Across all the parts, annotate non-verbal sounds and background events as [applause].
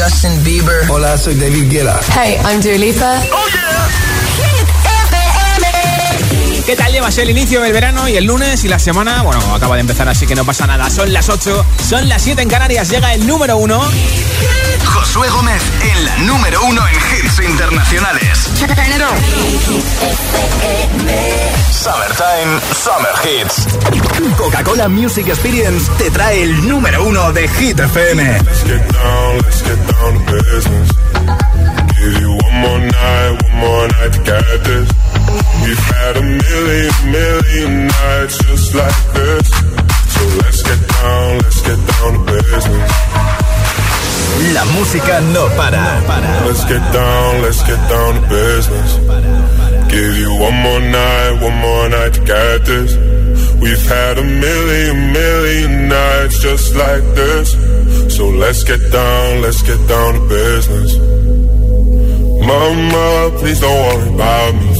Justin Bieber. Hola, soy David Guetta. Hey, I'm Dua Lipa. Oh ¿Qué tal llevas el inicio del verano y el lunes y la semana? Bueno, acaba de empezar, así que no pasa nada. Son las 8, son las 7 en Canarias, llega el número 1. Josué Gómez en la número 1 en hits internacionales. Summertime, Summer Hits. Coca-Cola Music Experience te trae el número 1 de Hit FM. Let's get down, let's get down to business. Give you one more night, one more night to get this. We've had a million, million nights just like this. So let's get down, let's get down to business. La música no para. Let's get down, let's get down to business. Give you one more night, one more night to get this. We've had a million, million nights just like this. So let's get down, let's get down to business. Mama, please don't worry about me.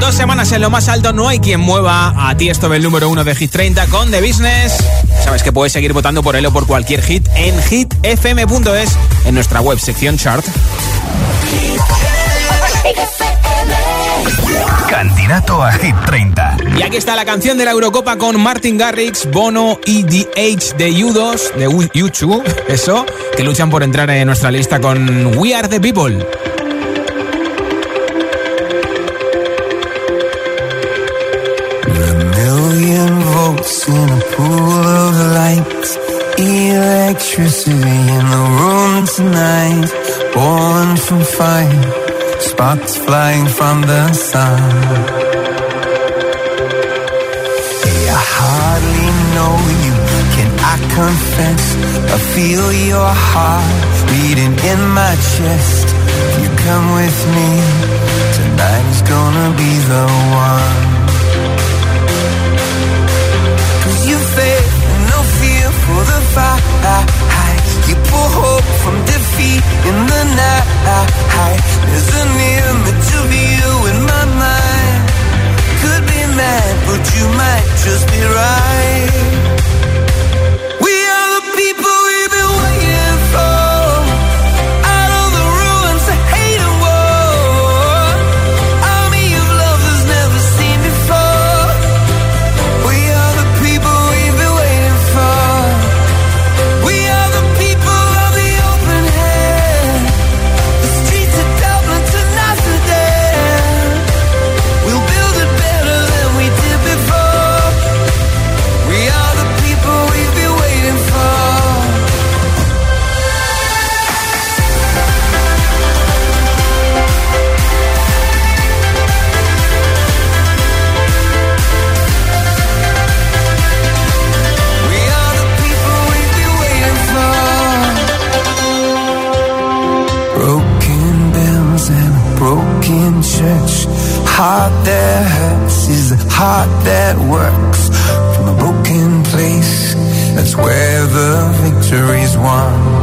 Dos semanas en lo más alto, no hay quien mueva a ti esto del número 1 de Hit 30 con The Business. Sabes que puedes seguir votando por él o por cualquier hit en hitfm.es en nuestra web sección chart. Candidato a Hit 30. Y aquí está la canción de la Eurocopa con Martin Garrix, Bono y The H de U2, de U- U2, eso, que luchan por entrar en nuestra lista con We Are the People. Sparks flying from the sun. Hey, I hardly know you. Can I confess? I feel your heart beating in my chest. If you come with me, tonight is gonna be the one. Cause you faith no fear for the fight. You pull hope from defeat in the night. There's an image of you in my mind. Could be mad, but you might just be right. heart that hurts is a heart that works from a broken place. That's where the victory's won.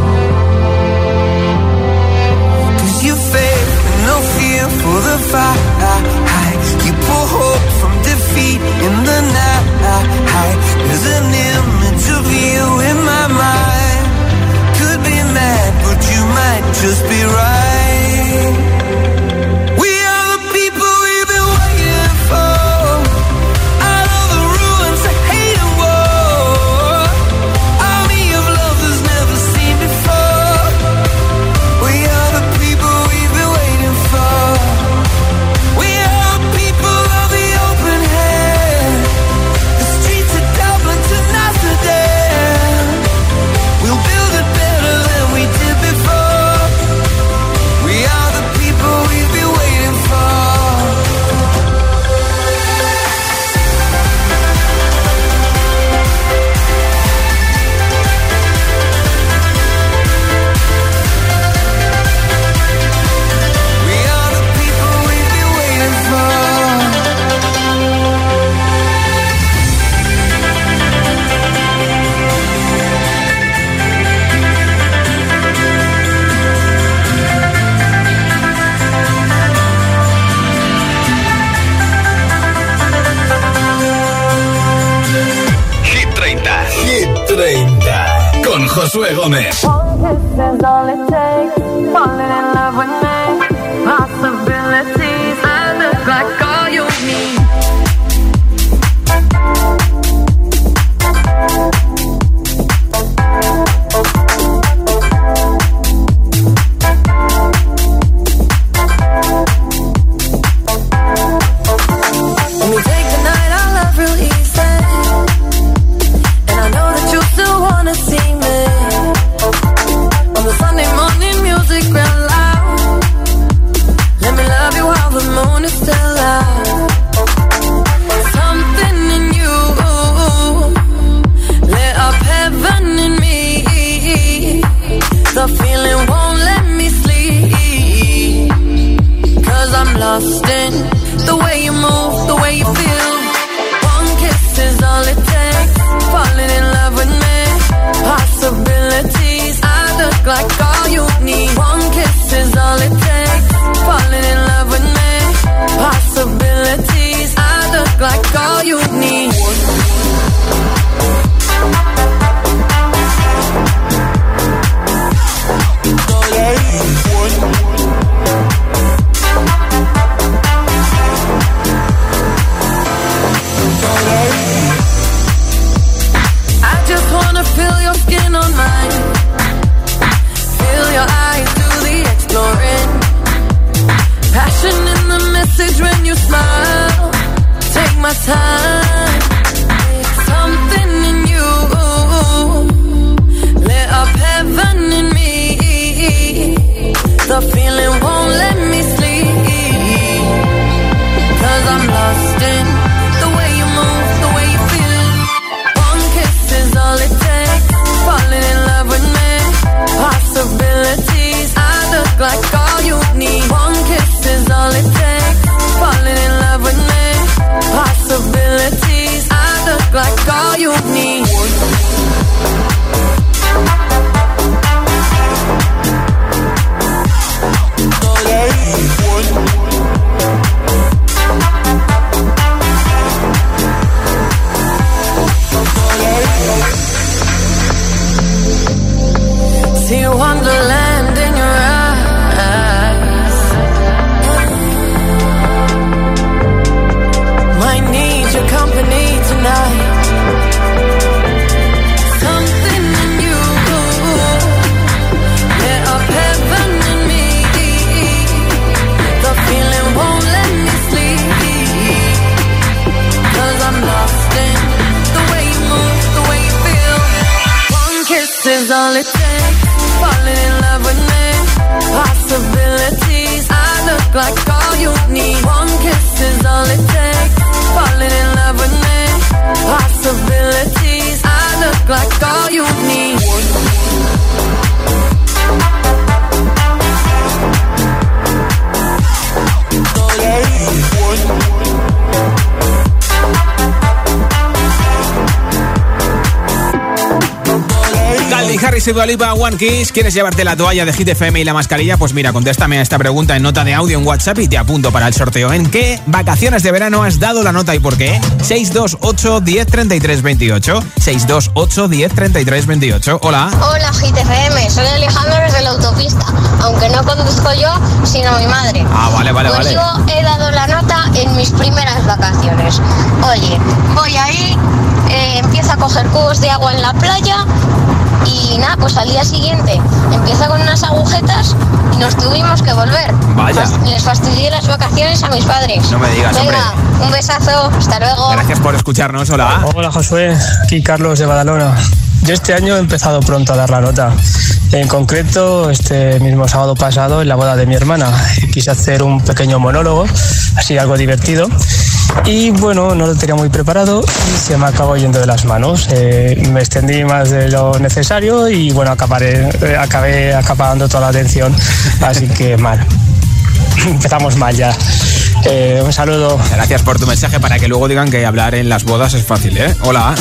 Y Dualipa One Kiss. ¿Quieres llevarte la toalla de Hit FM y la mascarilla? Pues mira, contéstame a esta pregunta en nota de audio en WhatsApp y te apunto para el sorteo. ¿En qué vacaciones de verano has dado la nota y por qué? 628 10 33 28. 628 10 33 28. Hola. Hola Hit FM, soy Alejandro desde la autopista. Aunque no conduzco yo, sino mi madre. Ah, vale, vale, pues vale. yo he dado la nota en mis primeras vacaciones. Oye, voy ahí, eh, empiezo a coger cubos de agua en la playa y nada, pues al día siguiente empieza con unas agujetas y nos tuvimos que volver. Vaya. Fas- les fastidié las vacaciones a mis padres. No me digas, Venga, hombre. un besazo, hasta luego. Gracias por escucharnos. Hola. Hola Josué, aquí Carlos de Badalona. Yo este año he empezado pronto a dar la nota. En concreto, este mismo sábado pasado, en la boda de mi hermana, quise hacer un pequeño monólogo, así algo divertido. Y bueno, no lo tenía muy preparado y se me acabó yendo de las manos. Eh, me extendí más de lo necesario y bueno, acabaré, eh, acabé acaparando toda la atención. Así que mal. [laughs] Empezamos mal ya. Eh, un saludo. Gracias por tu mensaje para que luego digan que hablar en las bodas es fácil, ¿eh? Hola.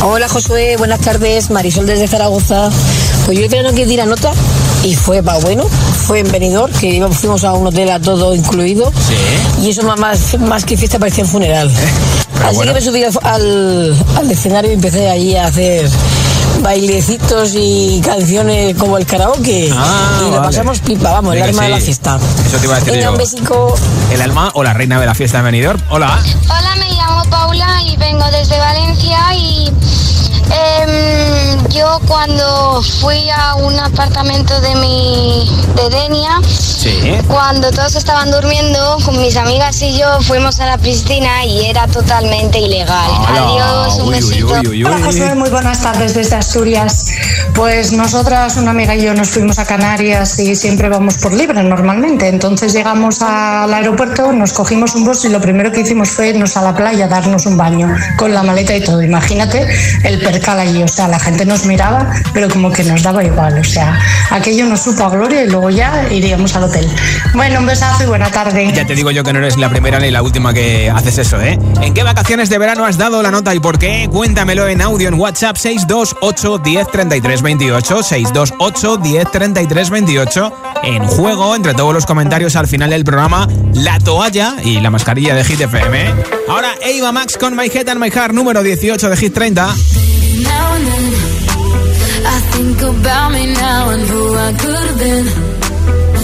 Hola Josué, buenas tardes, Marisol desde Zaragoza. Pues yo el verano que di la nota y fue para bueno, fue en Benidorm, que íbamos, fuimos a un hotel a todo incluido. Sí. Y eso más, más, más que fiesta parecía un funeral. Así bueno. que me subí al, al, escenario y empecé allí a hacer bailecitos y canciones como el karaoke. Ah, y la vale. pasamos pipa, vamos, el alma de la fiesta. Eso te iba a decir Venga, yo. un besico. El alma o la reina de la fiesta de Benidorm. Hola. Hola, me llamo Paula y vengo desde Valencia y em, yo cuando fui a un apartamento de mi de Denia, Sí. cuando todos estaban durmiendo, con mis amigas y yo fuimos a la piscina y era totalmente ilegal. Hola. Adiós, un Uy, uy, besito. uy, uy, Hola uy. Josué, muy buenas tardes desde Asturias. Pues nosotras, una amiga y yo, nos fuimos a Canarias y siempre vamos por libre normalmente. Entonces llegamos al aeropuerto, nos cogimos un bus y lo primero que hicimos fue irnos a la playa, darnos un baño con la maleta y todo. Imagínate el percal allí, o sea, la gente nos miraba, pero como que nos daba igual. O sea, aquello nos supo a gloria y luego ya iríamos al hotel. Bueno, un besazo y buena tarde. Ya te digo yo que no eres la primera ni la última que haces eso, ¿eh? ¿En qué vacaciones de verano has dado la nota y por qué? Cuéntamelo en audio en WhatsApp 628 10 33 28 628 10 33 28 en juego entre todos los comentarios al final del programa la toalla y la mascarilla de Hit FM. Ahora Eva Max con My Head and My Heart número 18 de Hit 30. Now and then, I think about me now and who I could have been.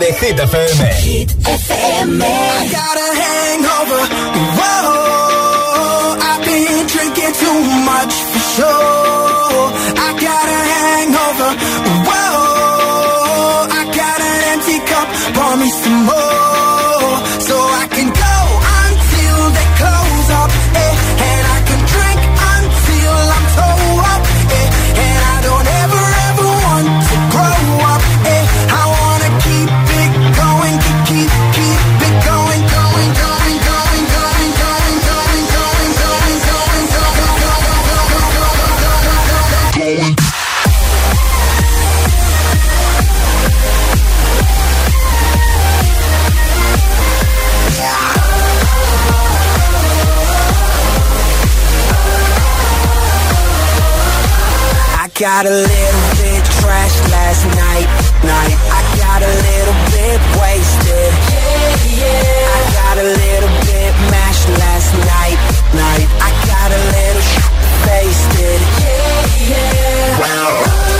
de Hit FM. got a little bit trash last night, night. I got a little bit wasted. Yeah, yeah. I got a little bit mashed last night, night. I got a little sh- faced. Yeah, yeah. Well.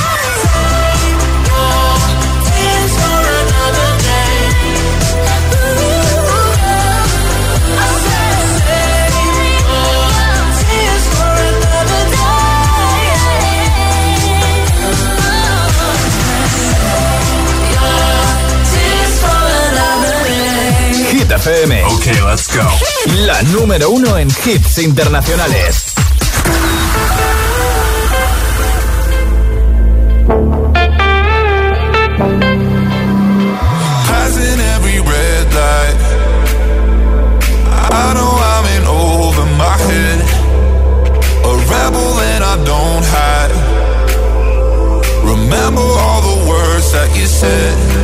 FM. Ok, let's go. La número uno en hits internacionales. Passing every red light. I know I'm in over my head. A rebel that I don't hide. Remember all the words that you said.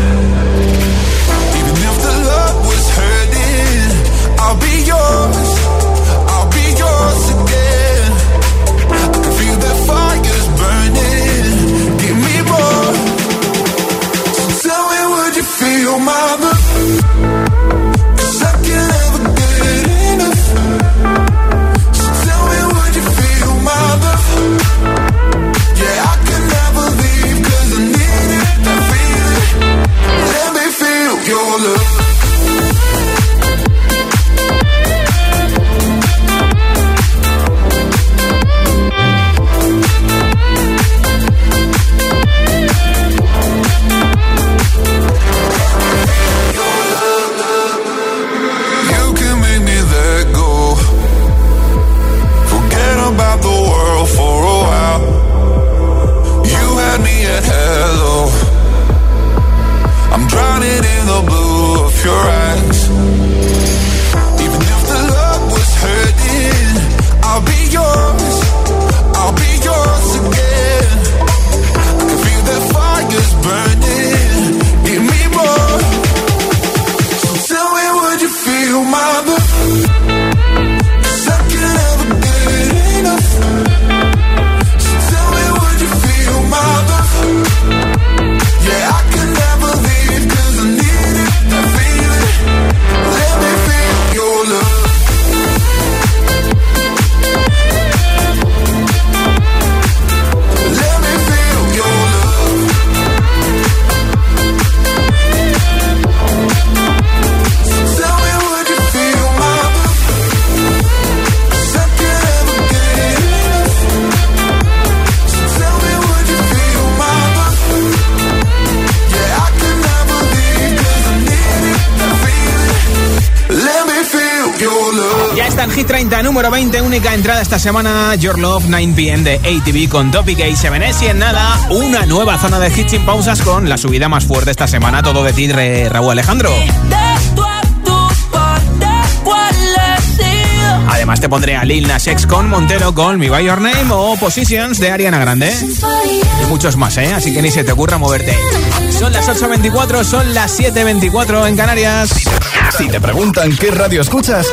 En Hit 30, número 20, única entrada esta semana, Your Love 9pm de ATV con Topic A7S y en nada, una nueva zona de hits sin pausas con la subida más fuerte esta semana, todo de ti, Raúl Alejandro. Además te pondré a Lil Nas X con Montero con Me By Your Name o Positions de Ariana Grande. Y muchos más, ¿eh? Así que ni se te ocurra moverte. Son las 8.24, son las 7.24 en Canarias. Si te preguntan qué radio escuchas,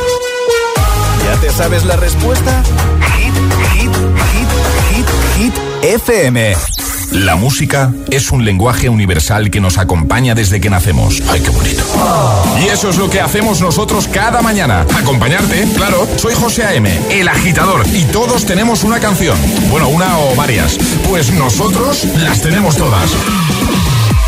¿ya te sabes la respuesta? Hit, hit, hit, hit, hit, FM. La música es un lenguaje universal que nos acompaña desde que nacemos. ¡Ay, qué bonito! Y eso es lo que hacemos nosotros cada mañana. Acompañarte, claro. Soy José A.M., el agitador, y todos tenemos una canción. Bueno, una o varias. Pues nosotros las tenemos todas.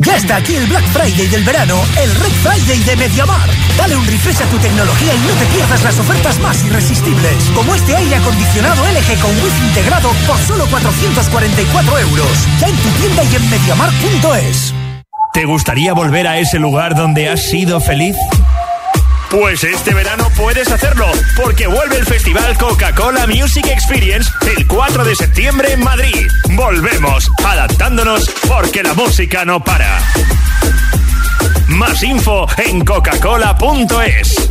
Ya está aquí el Black Friday del verano, el Red Friday de MediaMar. Dale un refresh a tu tecnología y no te pierdas las ofertas más irresistibles, como este aire acondicionado LG con wifi integrado por solo 444 euros. Ya en tu tienda y en MediaMar.es. ¿Te gustaría volver a ese lugar donde has sido feliz? Pues este verano puedes hacerlo, porque vuelve el Festival Coca-Cola Music Experience el 4 de septiembre en Madrid. Volvemos, adaptándonos, porque la música no para. Más info en coca-cola.es.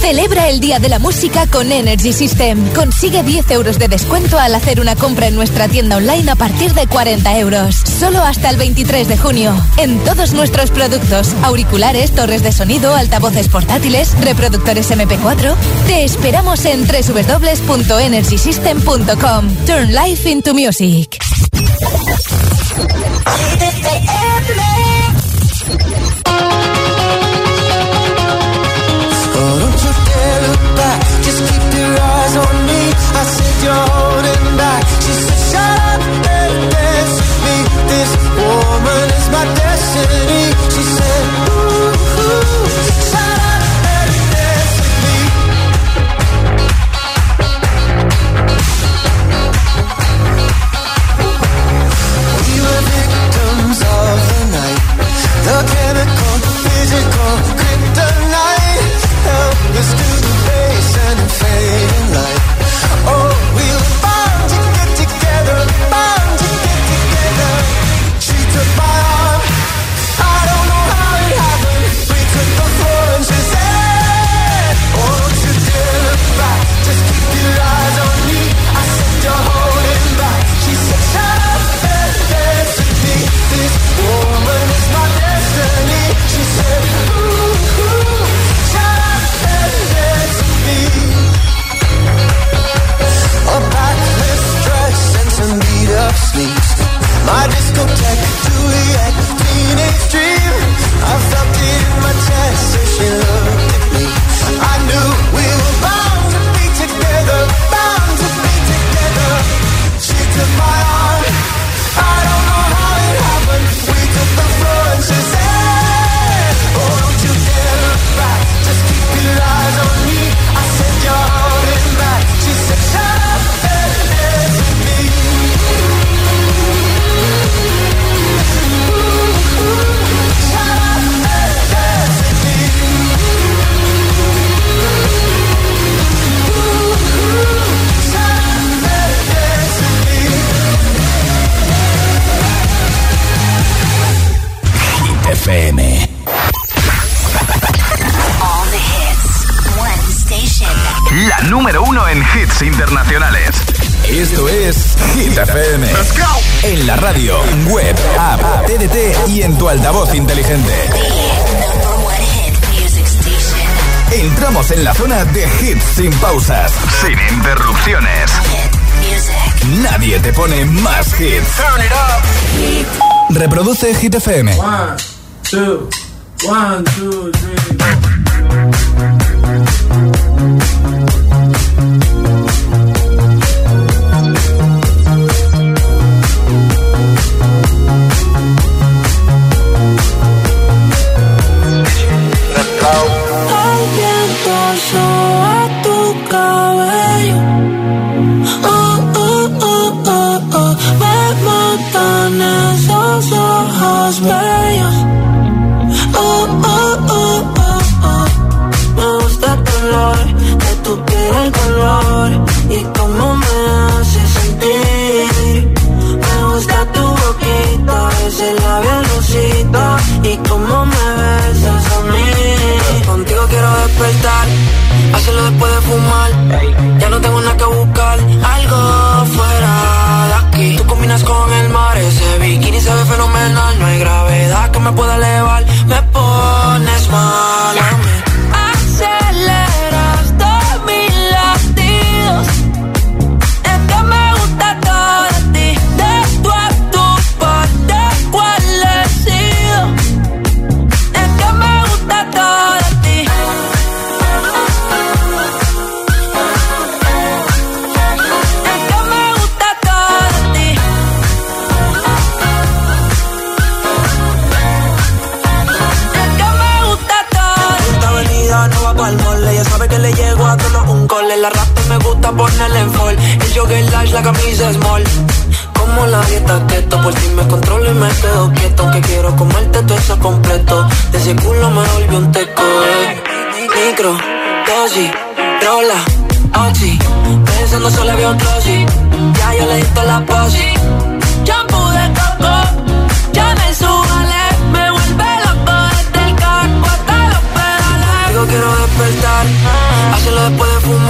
Celebra el Día de la Música con Energy System. Consigue 10 euros de descuento al hacer una compra en nuestra tienda online a partir de 40 euros. Solo hasta el 23 de junio. En todos nuestros productos, auriculares, torres de sonido, altavoces portátiles, reproductores MP4. Te esperamos en www.energysystem.com. Turn life into music. de Hit FM. One, two, one, two.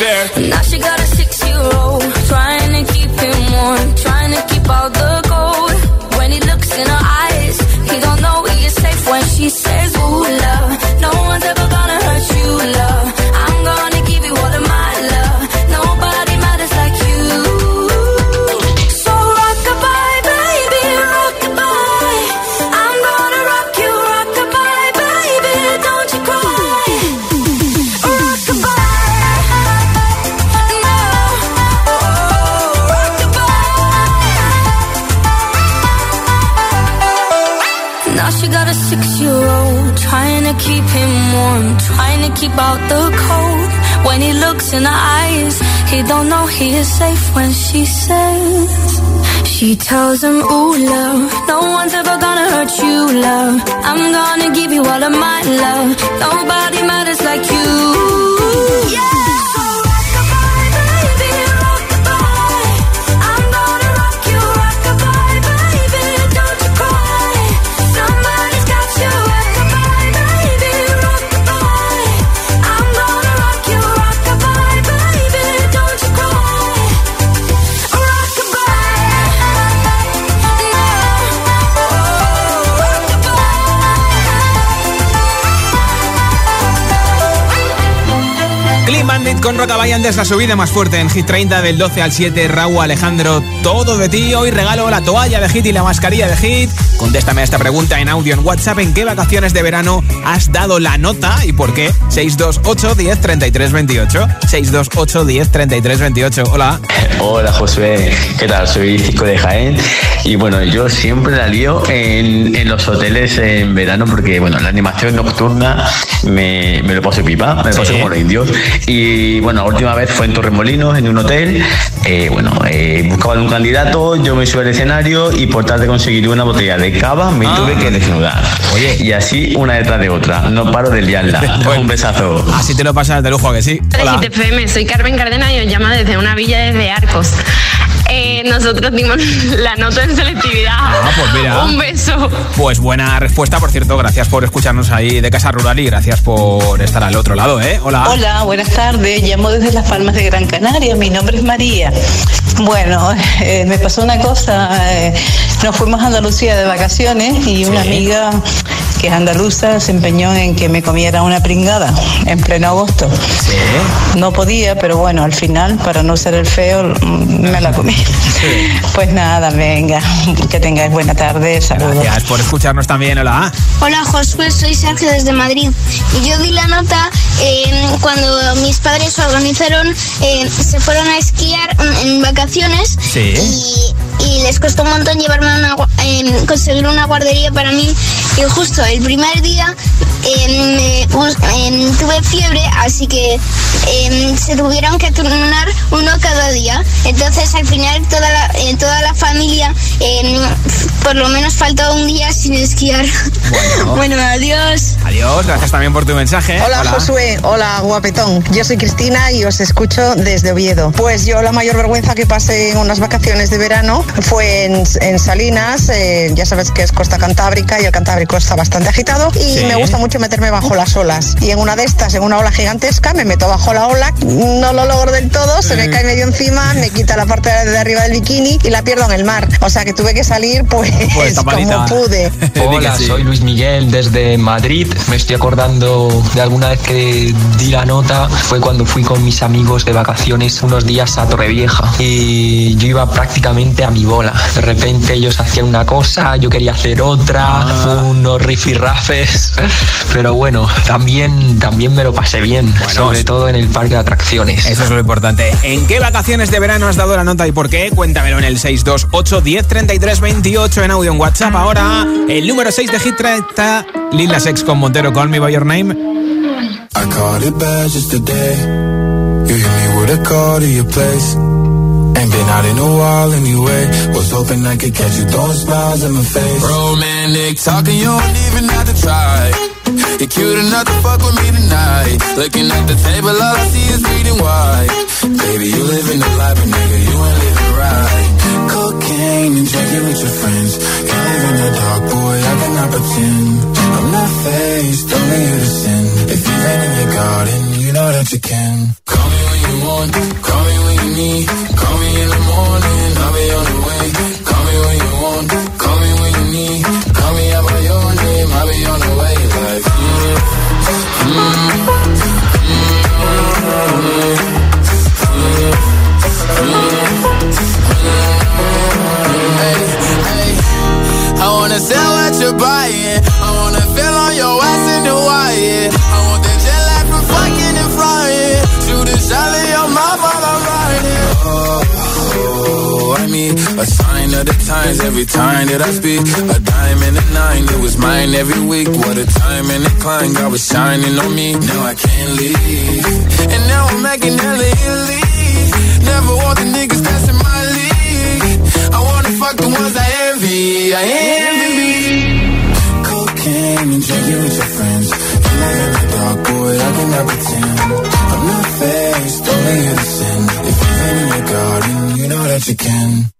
The Con Rockabye antes la subida más fuerte en Hit 30 del 12 al 7. Raúl Alejandro, todo de ti. Hoy regalo la toalla de Hit y la mascarilla de Hit. Contéstame a esta pregunta en audio en WhatsApp. ¿En qué vacaciones de verano has dado la nota y por qué? 628 10 33 28. 628 10 33 28. Hola. Hola Josué, ¿qué tal? Soy Cico de Jaén y bueno, yo siempre la lío en, en los hoteles en verano porque bueno, la animación nocturna me, me lo paso pipa, me lo paso Sí. como los indios y bueno, la última vez fue en Torremolinos, en un hotel, eh, bueno, eh, buscaban un candidato, yo me subí al escenario y por tal de conseguir una botella de cava me Ah. tuve que desnudar. Y así una detrás de otra, no paro de liarla. [laughs] un besazo. Así te lo pasas de lujo, ¿a que sí. Hola. FM, soy Carmen Cardena y os llamo desde una villa desde Arcos. Eh, nosotros dimos [laughs] la nota en selectividad. Ah, pues mira. Un beso. Pues buena respuesta, por cierto. Gracias por escucharnos ahí de Casa Rural y gracias por estar al otro lado, ¿eh? Hola. Hola, buenas tardes. Llamo desde Las Palmas de Gran Canaria. Mi nombre es María. Bueno, [laughs] eh, me pasó una cosa. eh, nos fuimos a Andalucía de vacaciones y una amiga que es andaluza se empeñó en que me comiera una pringada en pleno agosto. No podía, pero bueno, al final, para no ser el feo, me la comí. Pues nada, venga, que tengáis buena tarde. Saludos. Gracias por escucharnos también. Hola. Hola Josué, soy Sergio desde Madrid. Y yo di la nota eh, cuando mis padres organizaron, eh, se fueron a esquiar en vacaciones Sí. y, y les costó un montón llevarme a una, eh, conseguir una guardería para mí. Y justo el primer día pus- eh, tuve fiebre, así que eh, se tuvieron que turnar uno cada día. Entonces al final toda la, eh, toda la familia por lo menos faltó un día sin esquiar. [laughs] Bueno, adiós. Adiós, gracias también por tu mensaje. Hola, Josué, hola guapetón. Yo soy Cristina y os escucho desde Oviedo. Pues yo la mayor vergüenza que pasé en unas vacaciones de verano fue en, en Salinas, eh, ya sabes que es costa cantábrica y el Cantábrico está bastante agitado y Sí. me gusta mucho meterme bajo las olas. Y en una de estas, en una ola gigantesca, me meto bajo la ola, no lo logro del todo, se me Mm. cae medio encima, me quita la parte de arriba del bikini y la pierdo en el mar. O sea que tuve que salir pues, Pues, como tapadita. pude. [laughs] Hola, soy Luis Miguel desde Madrid. Me estoy acordando de alguna vez que di la nota. Fue cuando fui con mis amigos de vacaciones unos días a Torrevieja. Y yo iba prácticamente a mi bola. De repente ellos hacían una cosa, yo quería hacer otra. Unos rifirrafes. Pero bueno, también, también me lo pasé bien. sobre todo en el parque de atracciones. Eso es lo importante. ¿En qué vacaciones de verano has dado la nota y por qué? Cuéntamelo en el 628 10 33 28 en audio en WhatsApp. Ahora, el número 6 de Hit 30, Lil Nas X con Montero, Call Me By Your Name. I caught it bad just today. You hit me with a call to your place. Ain't been out in a while anyway. Was hoping I could catch you throwing smiles in my face. Romantic talking, you don't even have to try. You're cute enough to fuck with me tonight. Looking at the table, all I see is bleeding white. Baby, you living the life, but nigga, you drinking with your friends. You live in the dark, boy, I cannot pretend. I'm not faced, only you to sin. If you've in your garden, you know that you can. Call me when you want, call me when you need. Call me a sign of the times every time that I speak. A dime and a nine, it was mine every week. What a time and a climb, God was shining on me. Now I can't leave. And now I'm making hella Italy. Never want the niggas that's in my league. I wanna fuck the ones I envy. I envy. Cocaine and drinking with your friends. You live in the dark, boy, I cannot pretend. I'm not faced, only sin. If you've in your garden, you know that you can.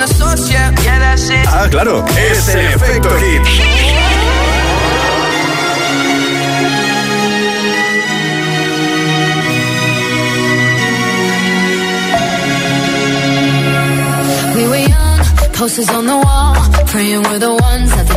The source, yeah. Yeah, that's it. Ah, claro, es el efecto hit. We were young, posters on the wall, praying we're the ones that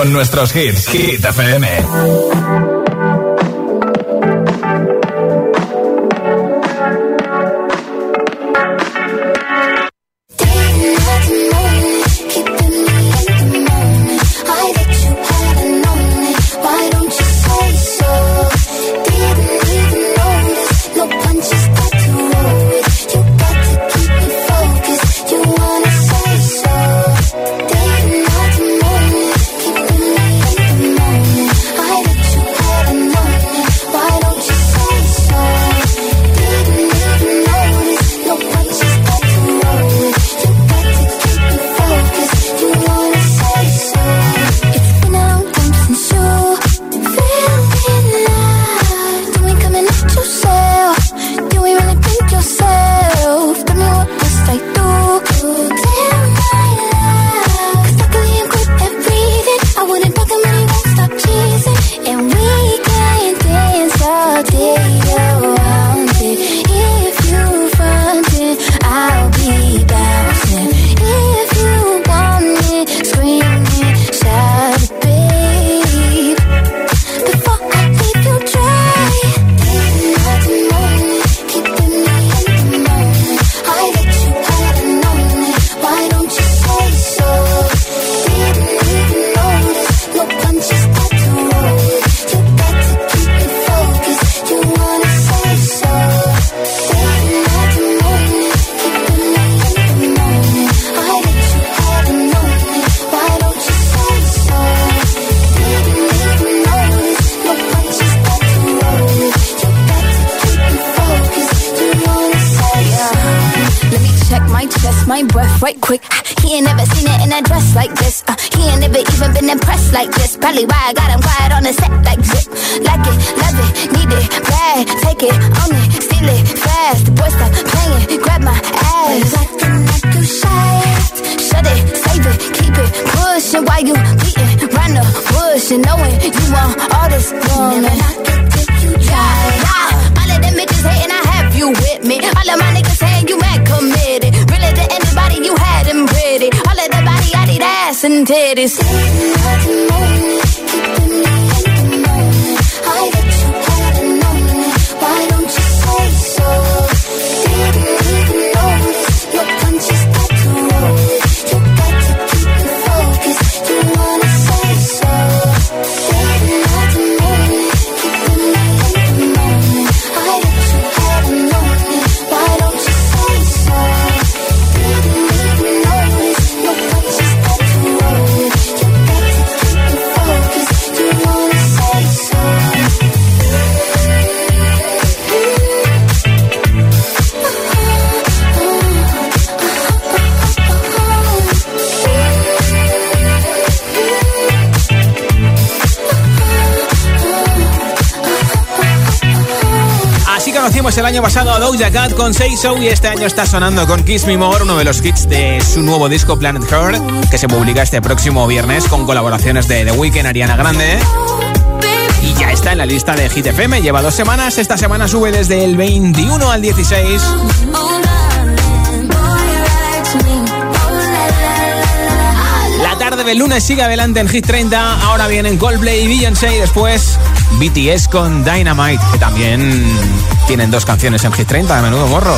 con nuestros hits. Hit FM. El año pasado a Doja Cat con Say y este año está sonando con Kiss Me More, uno de los hits de su nuevo disco Planet Heart, que se publica este próximo viernes con colaboraciones de The Weeknd, Ariana Grande. Y ya está en la lista de Hit FM, lleva dos semanas, esta semana sube desde el 21 al 16. La tarde del lunes sigue adelante en Hit 30, ahora vienen Coldplay y Beyoncé y después BTS con Dynamite, que también tienen dos canciones en Hit 30, de menudo morro.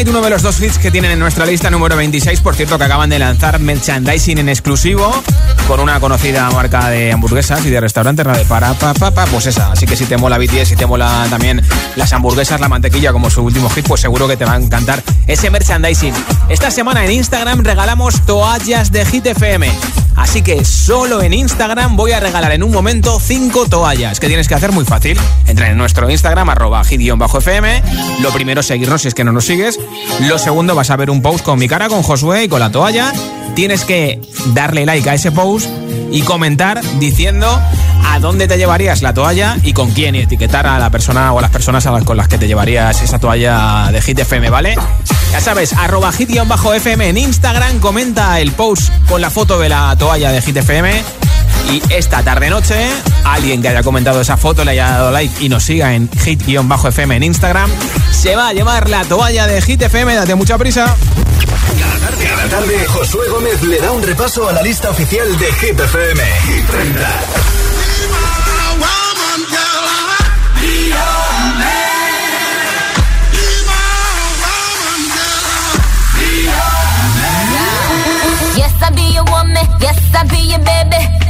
Dynamite, uno de los dos hits que tienen en nuestra lista número 26. Por cierto, que acaban de lanzar merchandising en exclusivo con una conocida marca de hamburguesas y de restaurantes, la de para pa, pa, pues esa. Así que si te mola BTS y te mola también las hamburguesas, la mantequilla como su último hit, pues seguro que te va a encantar ese merchandising. Esta semana en Instagram regalamos toallas de Hit FM. Así que solo en Instagram voy a regalar en un momento 5 toallas. que tienes que hacer? Muy fácil. Entra en nuestro Instagram, arroba hit-fm. Lo primero, seguirnos si es que no nos sigues. Lo segundo, vas a ver un post con mi cara, con Josué y con la toalla. Tienes que darle like a ese post y comentar diciendo a dónde te llevarías la toalla y con quién y etiquetar a la persona o a las personas a las- con las que te llevarías esa toalla de Hit FM, ¿vale? Ya sabes, arroba hit-fm en Instagram, comenta el post con la foto de la toalla de Hit FM y esta tarde-noche, alguien que haya comentado esa foto, le haya dado like y nos siga en hit-fm en Instagram, se va a llevar la toalla de Hit FM, date mucha prisa. Cada tarde, Josué Gómez le da un repaso a la lista oficial de Hit FM. Hit 30. Yes, I be your woman. Yes, I be your baby.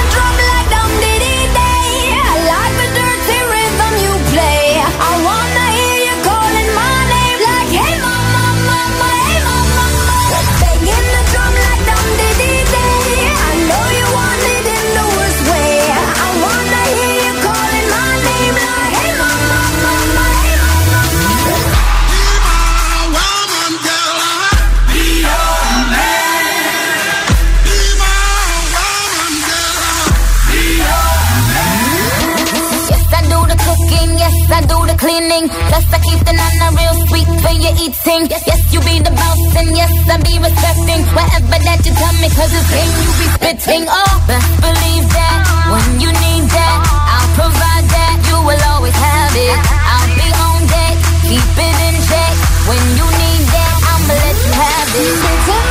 Real you're eating. Yes, yes, you be the boss and yes, I be respecting whatever that you tell me. Cause it's game you be spitting. Oh, best believe that when you need that, I'll provide that. You will always have it. I'll be on deck, keep it in check. When you need that, I'ma let you have it.